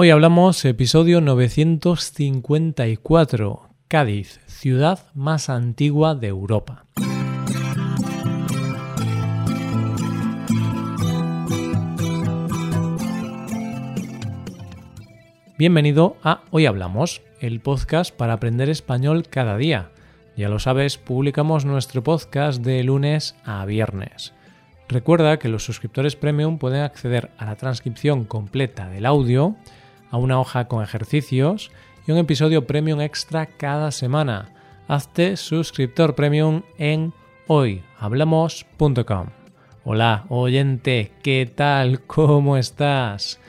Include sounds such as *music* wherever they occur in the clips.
Hoy hablamos episodio 954, Cádiz, ciudad más antigua de Europa. Bienvenido a Hoy Hablamos, el podcast para aprender español cada día. Ya lo sabes, publicamos nuestro podcast de lunes a viernes. Recuerda que los suscriptores premium pueden acceder a la transcripción completa del audio, a una hoja con ejercicios y un episodio premium extra cada semana. Hazte suscriptor premium en hoyhablamos.com. Hola, oyente, ¿qué tal? *laughs* ¿Cómo estás?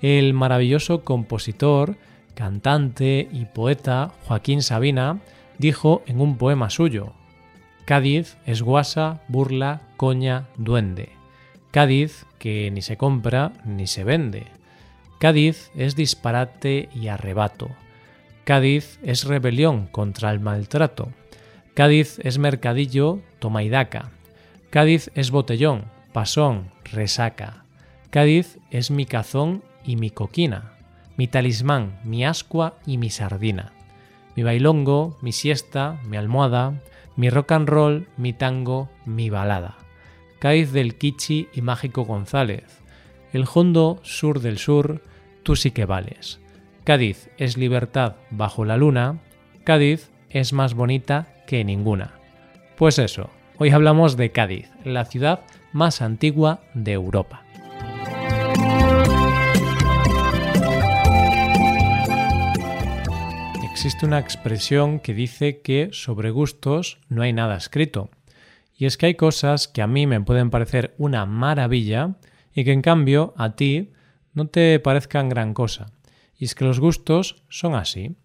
El maravilloso compositor, cantante y poeta Joaquín Sabina dijo en un poema suyo, Cádiz es guasa, burla, coña, duende. Cádiz que ni se compra ni se vende. Cádiz es disparate y arrebato. Cádiz es rebelión contra el maltrato. Cádiz es mercadillo, toma y daca. Cádiz es botellón, pasón, resaca. Cádiz es mi cazón y mi coquina, mi talismán, mi ascua y mi sardina, mi bailongo, mi siesta, mi almohada, mi rock and roll, mi tango, mi balada. Cádiz del Kichi y Mágico González, el Hondo Sur del Sur, tú sí que vales. Cádiz es libertad bajo la luna, Cádiz es más bonita que ninguna. Pues eso, hoy hablamos de Cádiz, la ciudad más antigua de Europa. Existe una expresión que dice que sobre gustos no hay nada escrito. Y es que hay cosas que a mí me pueden parecer una maravilla y que en cambio a ti no te parezcan gran cosa. Y es que los gustos son así.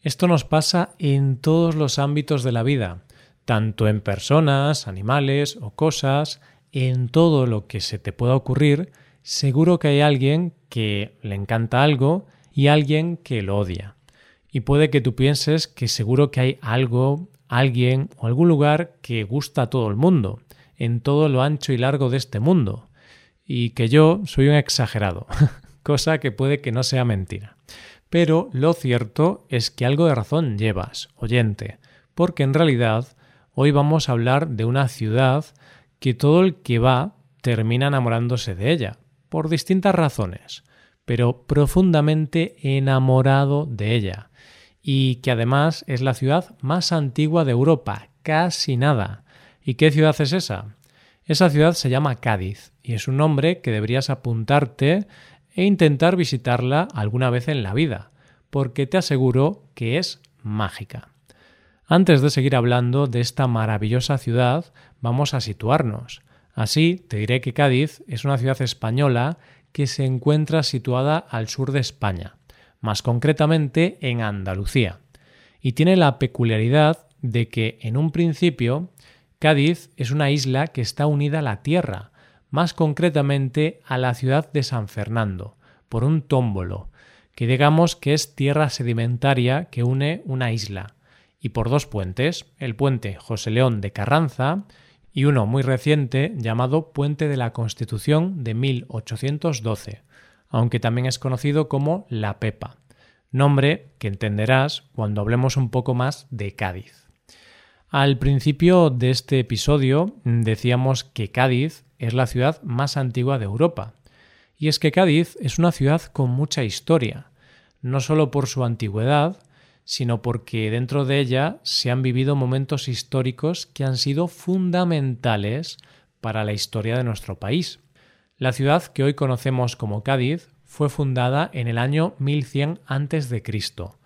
Esto nos pasa en todos los ámbitos de la vida, tanto en personas, animales o cosas, en todo lo que se te pueda ocurrir, seguro que hay alguien que le encanta algo y alguien que lo odia. Y puede que tú pienses que seguro que hay algo, alguien o algún lugar que gusta a todo el mundo, en todo lo ancho y largo de este mundo y que yo soy un exagerado, *laughs* cosa que puede que no sea mentira. Pero lo cierto es que algo de razón llevas, oyente, porque en realidad hoy vamos a hablar de una ciudad que todo el que va termina enamorándose de ella, por distintas razones, pero profundamente enamorado de ella, y que además es la ciudad más antigua de Europa, casi nada. ¿Y qué ciudad es esa? Esa ciudad se llama Cádiz y es un nombre que deberías apuntarte e intentar visitarla alguna vez en la vida, porque te aseguro que es mágica. Antes de seguir hablando de esta maravillosa ciudad, vamos a situarnos. Así te diré que Cádiz es una ciudad española que se encuentra situada al sur de España, más concretamente en Andalucía, y tiene la peculiaridad de que en un principio Cádiz es una isla que está unida a la tierra, más concretamente a la ciudad de San Fernando, por un tómbolo, que digamos que es tierra sedimentaria que une una isla, y por dos puentes, el puente José León de Carranza y uno muy reciente llamado Puente de la Constitución de 1812, aunque también es conocido como La Pepa, nombre que entenderás cuando hablemos un poco más de Cádiz. Al principio de este episodio decíamos que Cádiz es la ciudad más antigua de Europa. Y es que Cádiz es una ciudad con mucha historia, no solo por su antigüedad, sino porque dentro de ella se han vivido momentos históricos que han sido fundamentales para la historia de nuestro país. La ciudad que hoy conocemos como Cádiz fue fundada en el año 1100 a.C.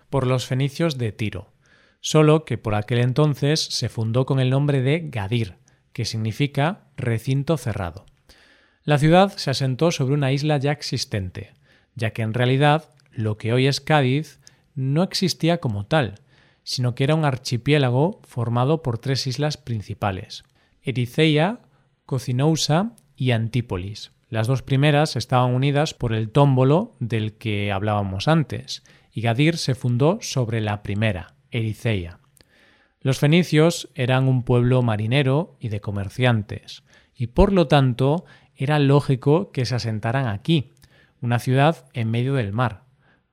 por los fenicios de Tiro solo que por aquel entonces se fundó con el nombre de Gadir, que significa recinto cerrado. La ciudad se asentó sobre una isla ya existente, ya que en realidad lo que hoy es Cádiz no existía como tal, sino que era un archipiélago formado por tres islas principales, Ericeia, Cocinousa y Antípolis. Las dos primeras estaban unidas por el tómbolo del que hablábamos antes, y Gadir se fundó sobre la primera, Ericeia. Los fenicios eran un pueblo marinero y de comerciantes, y por lo tanto era lógico que se asentaran aquí, una ciudad en medio del mar,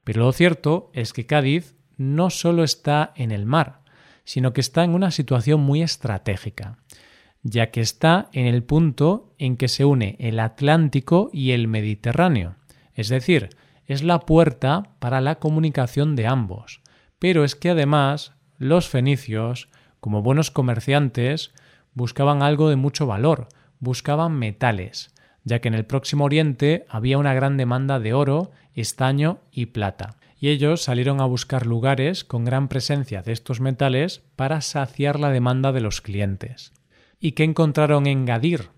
Pero lo cierto es que Cádiz no solo está en el mar, sino que está en una situación muy estratégica, ya que está en el punto en que se une el Atlántico y el Mediterráneo, es decir, es la puerta para la comunicación de ambos. Pero es que además los fenicios, como buenos comerciantes, buscaban algo de mucho valor, buscaban metales, ya que en el próximo Oriente había una gran demanda de oro, estaño y plata y ellos salieron a buscar lugares con gran presencia de estos metales para saciar la demanda de los clientes. ¿Y qué encontraron en Gadir?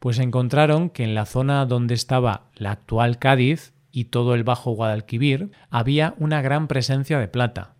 Pues encontraron que en la zona donde estaba la actual Cádiz y todo el Bajo Guadalquivir había una gran presencia de plata.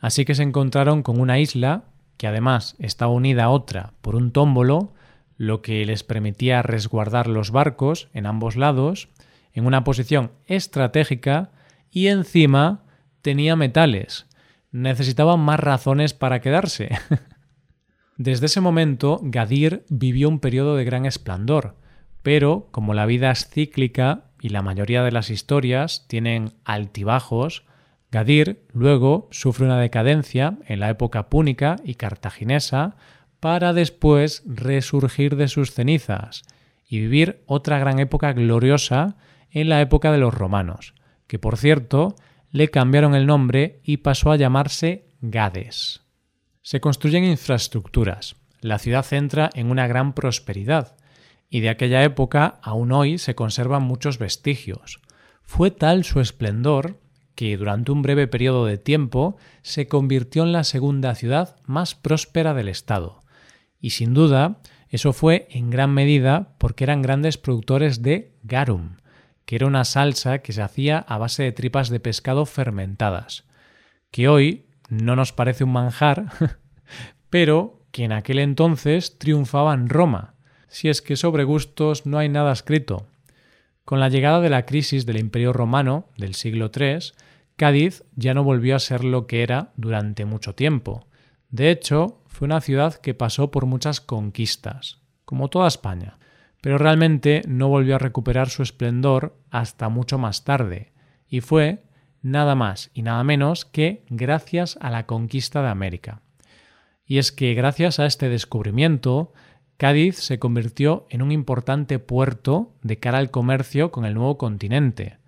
Así que se encontraron con una isla que además estaba unida a otra por un tómbolo, lo que les permitía resguardar los barcos en ambos lados, en una posición estratégica y encima tenía metales. Necesitaban más razones para quedarse. *laughs* Desde ese momento, Gadir vivió un periodo de gran esplendor, pero como la vida es cíclica y la mayoría de las historias tienen altibajos, Gadir luego sufre una decadencia en la época púnica y cartaginesa para después resurgir de sus cenizas y vivir otra gran época gloriosa en la época de los romanos, que por cierto le cambiaron el nombre y pasó a llamarse Gades. Se construyen infraestructuras, la ciudad entra en una gran prosperidad, y de aquella época aún hoy se conservan muchos vestigios. Fue tal su esplendor que durante un breve periodo de tiempo se convirtió en la segunda ciudad más próspera del estado. Y sin duda, eso fue en gran medida porque eran grandes productores de garum, que era una salsa que se hacía a base de tripas de pescado fermentadas, que hoy no nos parece un manjar, *laughs* pero que en aquel entonces triunfaba en Roma, si es que sobre gustos no hay nada escrito. Con la llegada de la crisis del Imperio Romano del siglo III, Cádiz ya no volvió a ser lo que era durante mucho tiempo. De hecho, fue una ciudad que pasó por muchas conquistas, como toda España pero realmente no volvió a recuperar su esplendor hasta mucho más tarde, y fue nada más y nada menos que gracias a la conquista de América. Y es que gracias a este descubrimiento, Cádiz se convirtió en un importante puerto de cara al comercio con el nuevo continente.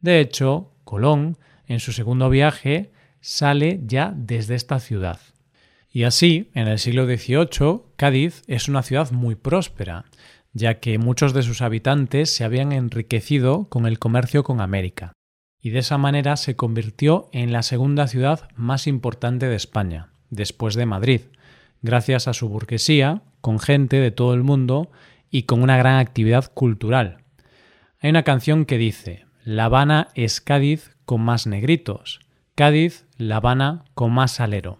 De hecho, Colón, en su segundo viaje, sale ya desde esta ciudad. Y así, en el siglo XVIII, Cádiz es una ciudad muy próspera, ya que muchos de sus habitantes se habían enriquecido con el comercio con América, y de esa manera se convirtió en la segunda ciudad más importante de España, después de Madrid, gracias a su burguesía, con gente de todo el mundo y con una gran actividad cultural. Hay una canción que dice, La Habana es Cádiz con más negritos, Cádiz, La Habana con más salero.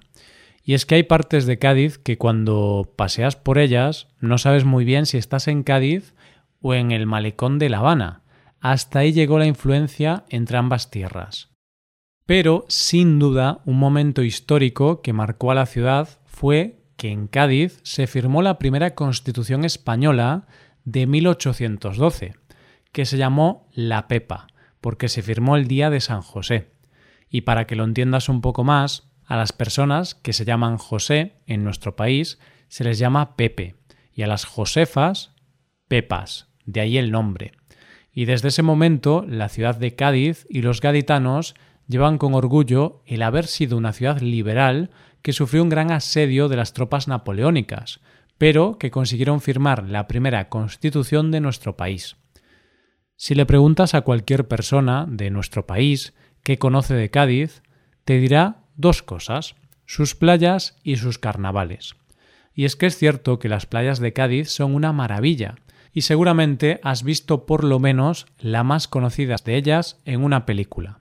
Y es que hay partes de Cádiz que cuando paseas por ellas no sabes muy bien si estás en Cádiz o en el malecón de La Habana. Hasta ahí llegó la influencia entre ambas tierras. Pero, sin duda, un momento histórico que marcó a la ciudad fue que en Cádiz se firmó la primera Constitución española de 1812, que se llamó La Pepa, porque se firmó el día de San José. Y para que lo entiendas un poco más, a las personas que se llaman José en nuestro país se les llama Pepe y a las Josefas Pepas, de ahí el nombre. Y desde ese momento la ciudad de Cádiz y los gaditanos llevan con orgullo el haber sido una ciudad liberal que sufrió un gran asedio de las tropas napoleónicas, pero que consiguieron firmar la primera constitución de nuestro país. Si le preguntas a cualquier persona de nuestro país qué conoce de Cádiz, te dirá dos cosas, sus playas y sus carnavales. Y es que es cierto que las playas de Cádiz son una maravilla, y seguramente has visto por lo menos la más conocida de ellas en una película.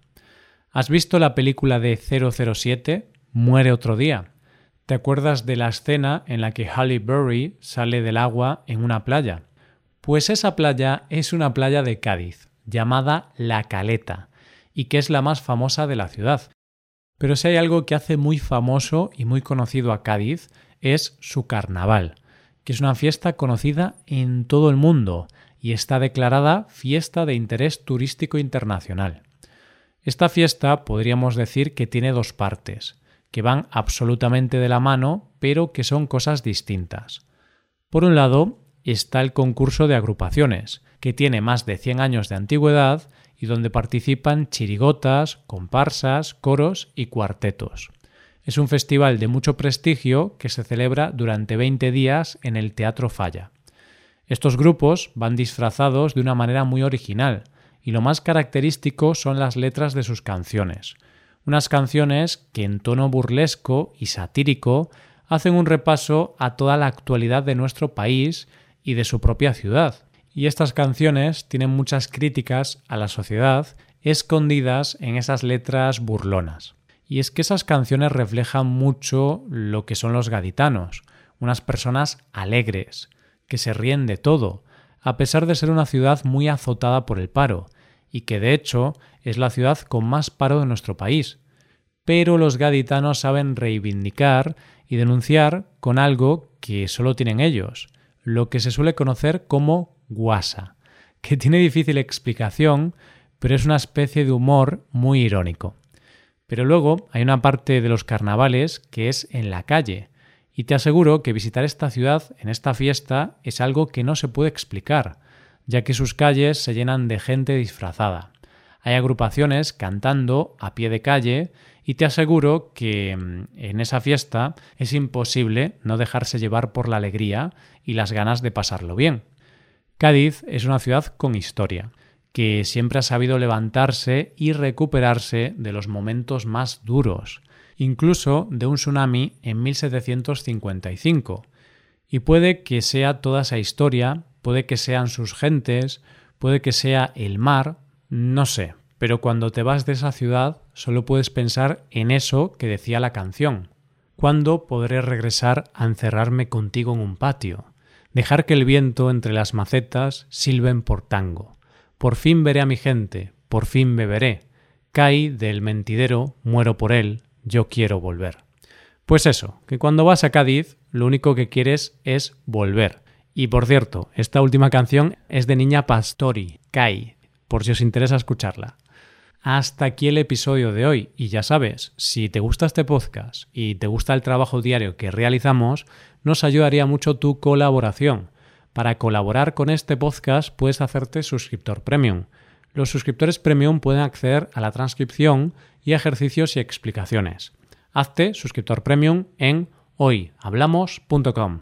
¿Has visto la película de 007, Muere otro día? ¿Te acuerdas de la escena en la que Halle Berry sale del agua en una playa? Pues esa playa es una playa de Cádiz, llamada La Caleta, y que es la más famosa de la ciudad, pero si hay algo que hace muy famoso y muy conocido a Cádiz es su carnaval, que es una fiesta conocida en todo el mundo y está declarada fiesta de interés turístico internacional. Esta fiesta podríamos decir que tiene dos partes, que van absolutamente de la mano, pero que son cosas distintas. Por un lado, está el concurso de agrupaciones, que tiene más de 100 años de antigüedad y donde participan chirigotas, comparsas, coros y cuartetos. Es un festival de mucho prestigio que se celebra durante 20 días en el Teatro Falla. Estos grupos van disfrazados de una manera muy original, y lo más característico son las letras de sus canciones. Unas canciones que en tono burlesco y satírico hacen un repaso a toda la actualidad de nuestro país y de su propia ciudad, y estas canciones tienen muchas críticas a la sociedad escondidas en esas letras burlonas. Y es que esas canciones reflejan mucho lo que son los gaditanos, unas personas alegres, que se ríen de todo, a pesar de ser una ciudad muy azotada por el paro, y que de hecho es la ciudad con más paro de nuestro país. Pero los gaditanos saben reivindicar y denunciar con algo que solo tienen ellos, lo que se suele conocer como guasa, que tiene difícil explicación, pero es una especie de humor muy irónico. Pero luego hay una parte de los carnavales que es en la calle, y te aseguro que visitar esta ciudad en esta fiesta es algo que no se puede explicar, ya que sus calles se llenan de gente disfrazada. Hay agrupaciones cantando a pie de calle y te aseguro que mm, en esa fiesta es imposible no dejarse llevar por la alegría y las ganas de pasarlo bien. Cádiz es una ciudad con historia, que siempre ha sabido levantarse y recuperarse de los momentos más duros, incluso de un tsunami en 1755. Y puede que sea toda esa historia, puede que sean sus gentes, puede que sea el mar, no sé, pero cuando te vas de esa ciudad solo puedes pensar en eso que decía la canción. ¿Cuándo podré regresar a encerrarme contigo en un patio? dejar que el viento entre las macetas silben por tango. Por fin veré a mi gente, por fin beberé. Caí del mentidero, muero por él, yo quiero volver. Pues eso, que cuando vas a Cádiz, lo único que quieres es volver. Y por cierto, esta última canción es de Niña Pastori, Kai, por si os interesa escucharla. Hasta aquí el episodio de hoy y ya sabes, si te gusta este podcast y te gusta el trabajo diario que realizamos, nos ayudaría mucho tu colaboración. Para colaborar con este podcast puedes hacerte suscriptor premium. Los suscriptores premium pueden acceder a la transcripción y ejercicios y explicaciones. Hazte suscriptor premium en hoyhablamos.com.